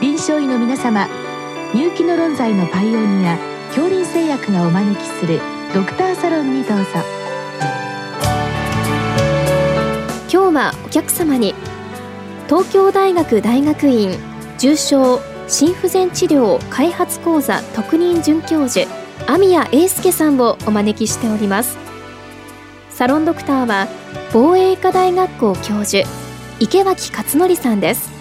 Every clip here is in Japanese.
臨床医の皆様入気の論剤のパイオニア恐林製薬がお招きするドクターサロンにどうぞ。今日はお客様に東京大学大学院重症心不全治療開発講座特任准教授網谷英介さんをお招きしております。サロンドクターは防衛医科大学校教授池脇勝則さんです。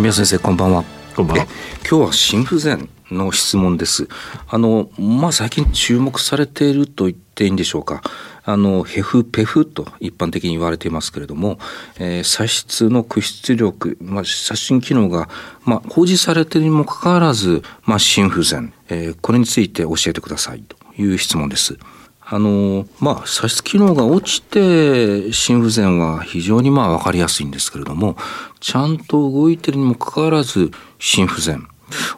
宮先生こんばんは。こんばんは。今日は心不全の質問です。あのまあ最近注目されていると言っていいんでしょうか。あのヘフペフと一般的に言われていますけれども、えー、左室の屈出力、まあ、写真機能が、まあ、表示されているにもかかわらず、まあ、心不全、えー、これについて教えてくださいという質問です。あのまあ左室機能が落ちて心不全は非常にまあ分かりやすいんですけれどもちゃんと動いてるにもかかわらず心不全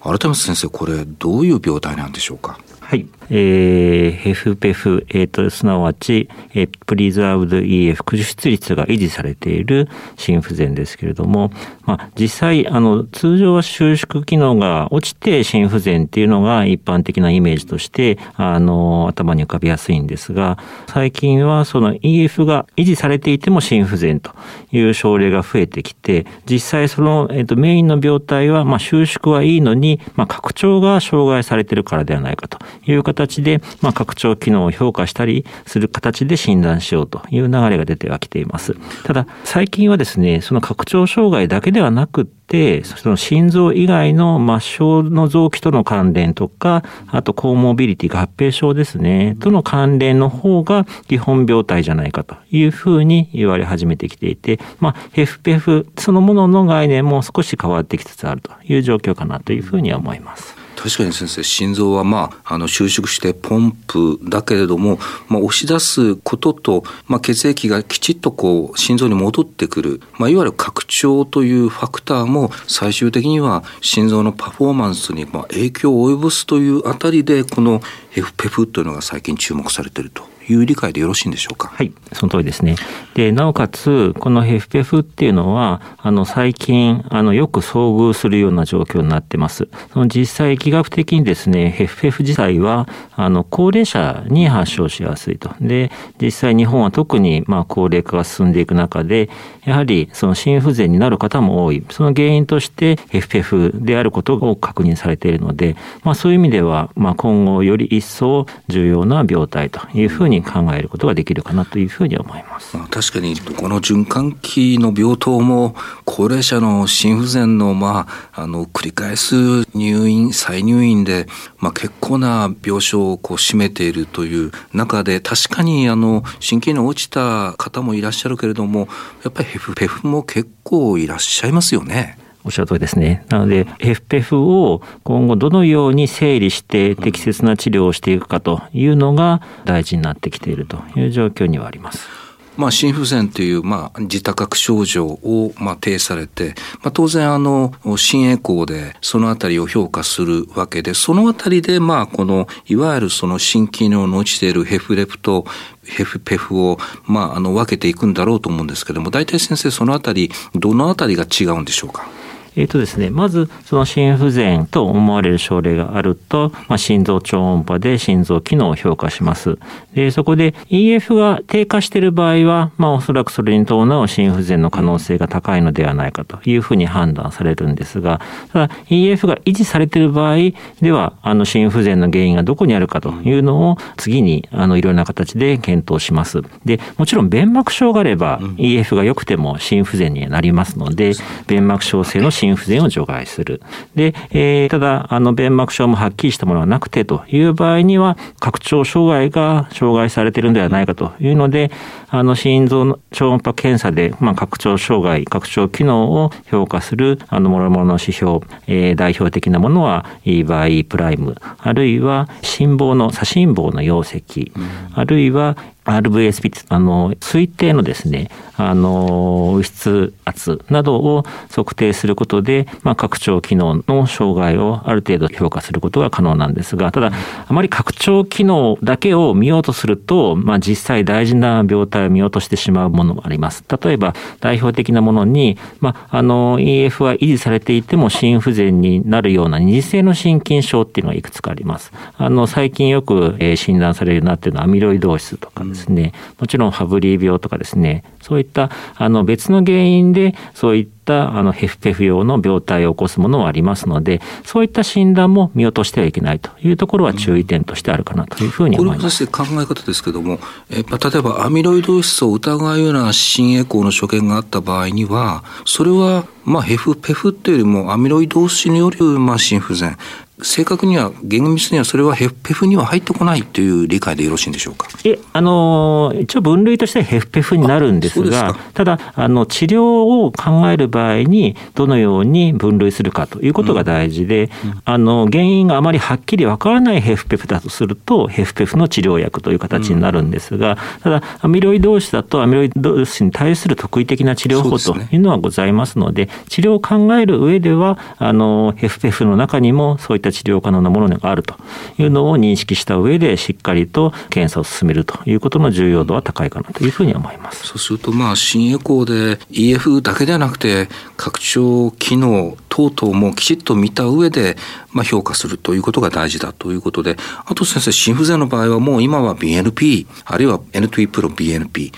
改めて先生これどういう病態なんでしょうか？はい。えー、ヘフペフ、えー、と、すなわち、えー、プリザーブド EF 駆出率が維持されている心不全ですけれども、まあ、実際、あの、通常は収縮機能が落ちて心不全っていうのが一般的なイメージとして、あの、頭に浮かびやすいんですが、最近はその EF が維持されていても心不全という症例が増えてきて、実際その、えー、と、メインの病態は、まあ、収縮はいいのに、まあ、拡張が障害されているからではないかという形形で、まあ、拡張機能を評価したりする形で診断しようという流れが出てはきています。ただ、最近はですね、その拡張障害だけではなくって、その心臓以外の末梢の臓器との関連とか、あとコーモビリティ合併症ですね、との関連の方が基本病態じゃないかというふうに言われ始めてきていて、まあ、FPF そのものの概念も少し変わってきつつあるという状況かなというふうには思います。確かに先生心臓はまああの収縮してポンプだけれども、まあ、押し出すことと、まあ、血液がきちっとこう心臓に戻ってくる、まあ、いわゆる拡張というファクターも最終的には心臓のパフォーマンスにまあ影響を及ぼすというあたりでこの FPEF というのが最近注目されていると。いう理解でよろしいんでしょうか？はい、その通りですね。で、なおかつ、このヘフペフっていうのは、あの、最近、あの、よく遭遇するような状況になってます。その実際、疫学的にですね、ヘフペフ自体は、あの、高齢者に発症しやすいと。で、実際日本は特に、まあ、高齢化が進んでいく中で、やはり、その心不全になる方も多い。その原因として、ヘフペフであることを確認されているので、まあ、そういう意味では、まあ、今後より一層重要な病態というふうにに考えることができるかなというふうに思います。確かにこの循環器の病棟も高齢者の心不全のまああの繰り返す入院再入院でまあ結構な病床をこう占めているという中で確かにあの心機能落ちた方もいらっしゃるけれどもやっぱりヘフペフも結構いらっしゃいますよね。おっしゃる通りですね。なので、FPF を今後どのように整理して適切な治療をしていくかというのが大事になってきているという状況にはあります。まあ、心不全という、まあ、自多覚症状を、まあ、呈されて、まあ、当然、あの、心エコーでそのあたりを評価するわけで、そのあたりで、まあ、この、いわゆるその心機能の落ちているヘフレプと、ヘフペフを、まあ、あの、分けていくんだろうと思うんですけども、大体先生、そのあたり、どのあたりが違うんでしょうか？えっ、ー、とですね、まず、その心不全と思われる症例があると、まあ、心臓超音波で心臓機能を評価します。で、そこで EF が低下している場合は、まあ、おそらくそれに伴う心不全の可能性が高いのではないかというふうに判断されるんですが、ただ EF が維持されている場合では、あの心不全の原因がどこにあるかというのを次に、あの、いろんな形で検討します。で、もちろん弁膜症があれば、EF が良くても心不全になりますので、弁膜症性の心心不全を除外する。で、えー、ただ、あの、弁膜症もはっきりしたものはなくてという場合には、拡張障害が障害されているのではないかというので、あの、心臓の超音波検査で、まあ、拡張障害、拡張機能を評価する、あの、諸々の指標、えー、代表的なものは、E バイプライム、あるいは心房の、左心房の容積、あるいは RVSP あの推定のですねあの物質圧などを測定することで、まあ、拡張機能の障害をある程度評価することが可能なんですがただあまり拡張機能だけを見ようとすると、まあ、実際大事な病態を見落としてしまうものもあります。例えば代表的なものに、まあ、あの EF は維持されていても心不全になるような二次性の心筋症っていうのがいくつかあります。あの最近よく、え診断されるなっていうのはアミロイドーシスとかですね、もちろんファブリー病とかですね。そういったあの別の原因でそういったたあのヘフペフ用の病態を起こすものもありますのでそういった診断も見落としてはいけないというところは注意点としてあるかなというふうに思います。これは考え方ですけども、えまあ例えばアミロイド質を疑うような心エコーの所見があった場合にはそれはまあヘフペフっていうよりもアミロイド質によるまあ心不全正確には厳密にはそれはヘフペフには入ってこないという理解でよろしいんでしょうか？えあの一応分類としてはヘフペフになるんですがただあの治療を考える場合にどのように分類するかということが大事で、うん。うん、あの原因があまりはっきりわからないヘフペフだとするとヘフペフの治療薬という形になるんですが、ただアミロイド質だとアミロイド質に対する特異的な治療法というのはございますので、ね、治療を考える上ではあのヘフペフの中にもそういったった治療可能なものがあるというのを認識した上でしっかりと検査を進めるということの重要度は高いかなというふうに思います。そうするとまあ新エコーで EF だけではなくて拡張機能等々もきちっと見た上でまあ評価するということが大事だということであと先生心不全の場合はもう今は BNP あるいは N2E プロ BNP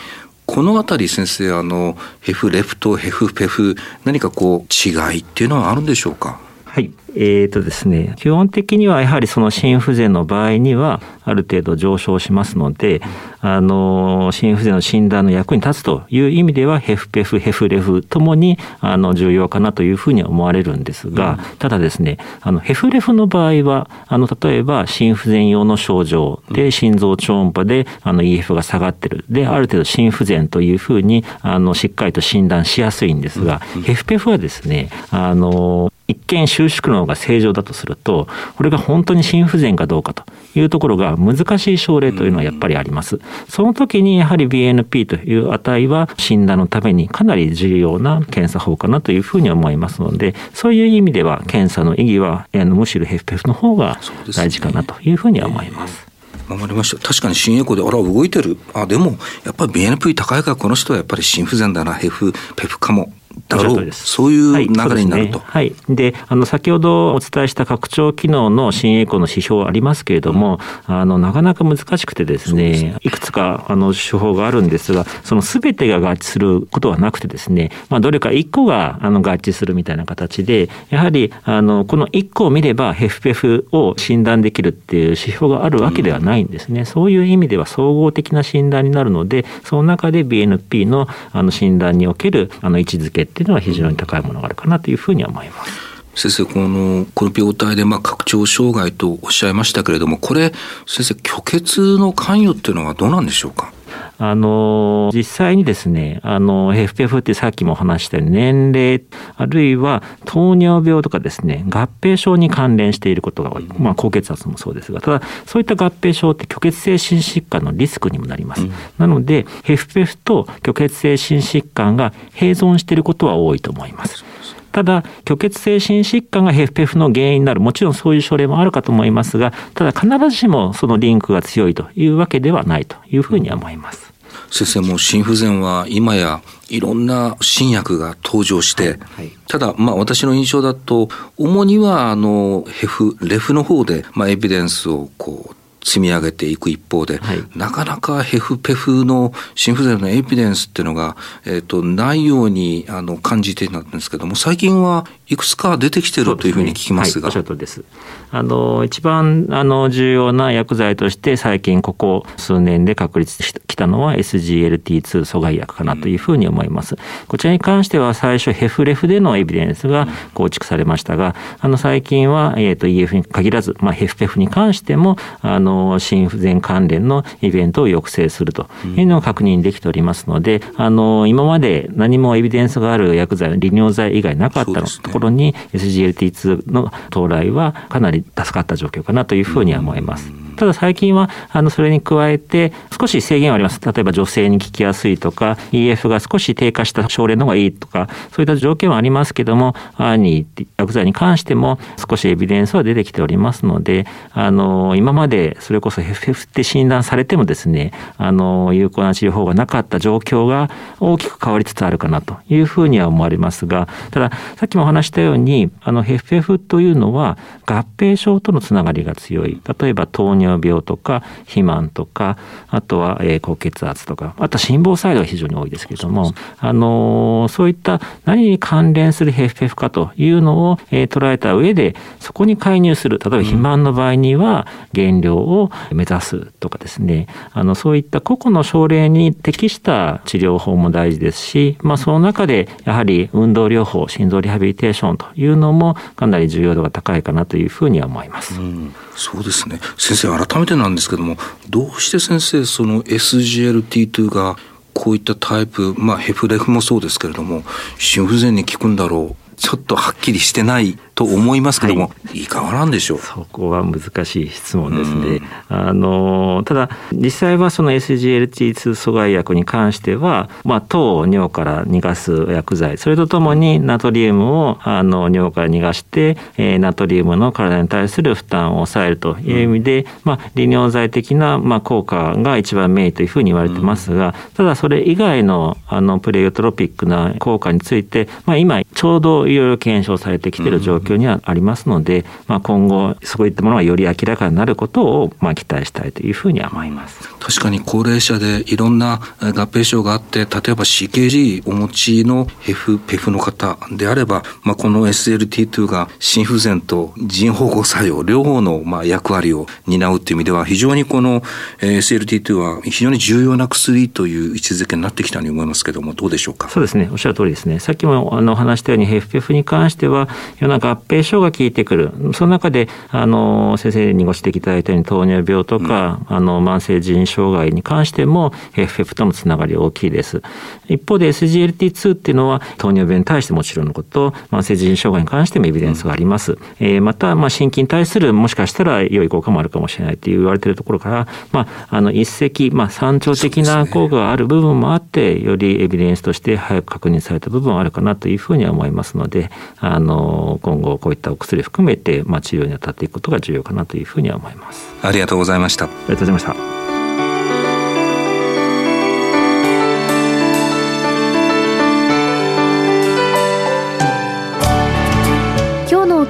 このあたり先生あのヘフレフとヘフペフ何かこう違いっていうのはあるんでしょうか？はい。えーとですね、基本的にはやはりその心不全の場合にはある程度上昇しますので、あの心不全の診断の役に立つという意味ではヘフペフヘフレフともにあの重要かなというふうに思われるんですが、ただですねあのヘフレフの場合はあの例えば心不全用の症状で心臓超音波であの EF が下がってる。である程度心不全というふうにあのしっかりと診断しやすいんですが、ヘフペフはですねあの一見収縮の方が正常だとすると、これが本当に心不全かどうかというところが難しい症例というのはやっぱりあります。その時にやはり BNP という値は診断のためにかなり重要な検査法かなというふうに思いますので、そういう意味では検査の意義はむしろ FPF の方が大事かなというふうには思います。わかりました。確かに心エコで、あら、動いてる。あ、でも、やっぱり BNP 高いから、この人はやっぱり心不全だな、ヘフ、ペフかも。だろう。そういう流れになると。はい、で、ね、あの先ほどお伝えした拡張機能の新栄光の指標ありますけれども、うん、あのなかなか難しくてですね、すね。いくつかあの手法があるんですが、そのすべてが合致することはなくてですね、まあどれか一個があの合致するみたいな形で、やはりあのこの一個を見ればヘフペフを診断できるっていう指標があるわけではないんですね。うん、そういう意味では総合的な診断になるので、その中で BNP のあの診断におけるあの位置づけっていうのは非常に高いものがあるかなというふうに思います。先生、この、この病態で、まあ、拡張障害とおっしゃいましたけれども、これ、先生、虚血の関与っていうのはどうなんでしょうか？あの、実際にですね、あの、FPF ってさっきも話したように年齢、あるいは糖尿病とかですね、合併症に関連していることが多い。まあ、高血圧もそうですが、ただ、そういった合併症って虚血性心疾患のリスクにもなります。うん、なので、FPF と虚血性心疾患が併存していることは多いと思います。ただ、虚血性心疾患が FPF の原因になる、もちろんそういう症例もあるかと思いますが、ただ必ずしもそのリンクが強いというわけではないというふうに思います。先生も心不全は今やいろんな新薬が登場して、はいはい、ただまあ私の印象だと主にはあのヘフレフの方でまあエビデンスをこう積み上げていく一方で、はい、なかなかヘフペフの心不全のエビデンスっていうのが、えーと、ないようにあの感じていたんですけども最近はいくつか出てきてるというふうに聞きますが。すねはい、ですあの一番あの重要な薬剤として最近ここ数年で確立してきたのは SGLT2 阻害薬かなというふうに思います。うん、こちらに関しては最初ヘフレフでのエビデンスが構築されましたが、あの最近は、えーと、EF に限らず、まあ、ヘフペフに関してもあの心不全関連のイベントを抑制するというのを確認できておりますので、あの今まで何もエビデンスがある薬剤利尿剤以外なかったところに SGLT2 の到来はかなり助かった状況かなというふうには思います。ただ最近はあのそれに加えて少し制限はあります。例えば女性に効きやすいとか EF が少し低下した症例の方がいいとかそういった条件はありますけどもアーニー薬剤に関しても少しエビデンスは出てきておりますのであの今までそれこそ FF って診断されてもですねあの有効な治療法がなかった状況が大きく変わりつつあるかなというふうには思われますがたださっきもお話したようにあの FF というのは合併症とのつながりが強い。例えば糖尿病とか肥満とかあとは、え高血圧とかあとは心房細動が非常に多いですけれどもあのそういった何に関連する FF かというのを、え捉えた上でそこに介入する例えば肥満の場合には減量を目指すとかですね。あのそういった個々の症例に適した治療法も大事ですし、まあ、その中でやはり運動療法心臓リハビリテーションというのもかなり重要度が高いかなというふうには思います。うん。そうですね。先生改めてなんですけどもどうして先生その SGLT2 がこういったタイプまあヘフレフもそうですけれども心不全に効くんだろうちょっとはっきりしてないと思いますけども、はい、いかがなんでしょう？そこは難しい質問ですね。あのただ実際はその SGLT2 阻害薬に関しては、まあ、糖を尿から逃がす薬剤それとともにナトリウムをあの尿から逃がして、えー、ナトリウムの体に対する負担を抑えるという意味で、うん、まあ、利尿剤的な、まあ、効果が一番メインというふうに言われてますが、うん、ただそれ以外のあのプレイオトロピックな効果について、まあ、今ちょうどいろいろ検証されてきている状況にはありますので、まあ、今後そういったものがより明らかになることをまあ期待したいというふうに思います。確かに高齢者でいろんな合併症があって例えば CKG お持ちの F、PEF の方であれば、まあ、この SLT2 が心不全と腎保護作用両方のまあ役割を担うという意味では非常にこの SLT2 は非常に重要な薬という位置づけになってきたように思いますけどもどうでしょうか？そうですね。おっしゃる通りですね。さっきもあの話したように FPF に関しては、いろんな合併症が効いてくる。その中で、あの、先生にご指摘いただいたように糖尿病とか、うん、あの、慢性腎障害に関しても、FF とのつながり大きいです。一方で SGLT2 っていうのは、糖尿病に対してもちろんのこと、慢性腎障害に関してもエビデンスがあります。うん、えー、また、まあ、心筋に対する、もしかしたら良い効果もあるかもしれないって言われているところから、まあ、あの、一石、まあ、山頂的な効果がある部分もあって、よりエビデンスとして早く確認された部分はあるかなというふうには思いますので、あの今後こういったお薬含めて、まあ、治療に当たっていくことが重要かなというふうには思いますありがとうございましたありがとうございました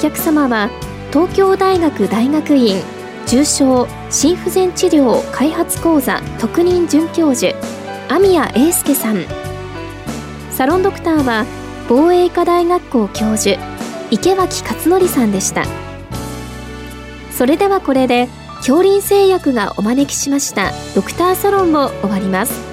客様は東京大学大学院重症心不全治療開発講座特任准教授網谷英介さん。サロンドクターは防衛医科大学校教授池脇勝則さんでした。それではこれで恐林製薬がお招きしましたドクターサロンを終わります。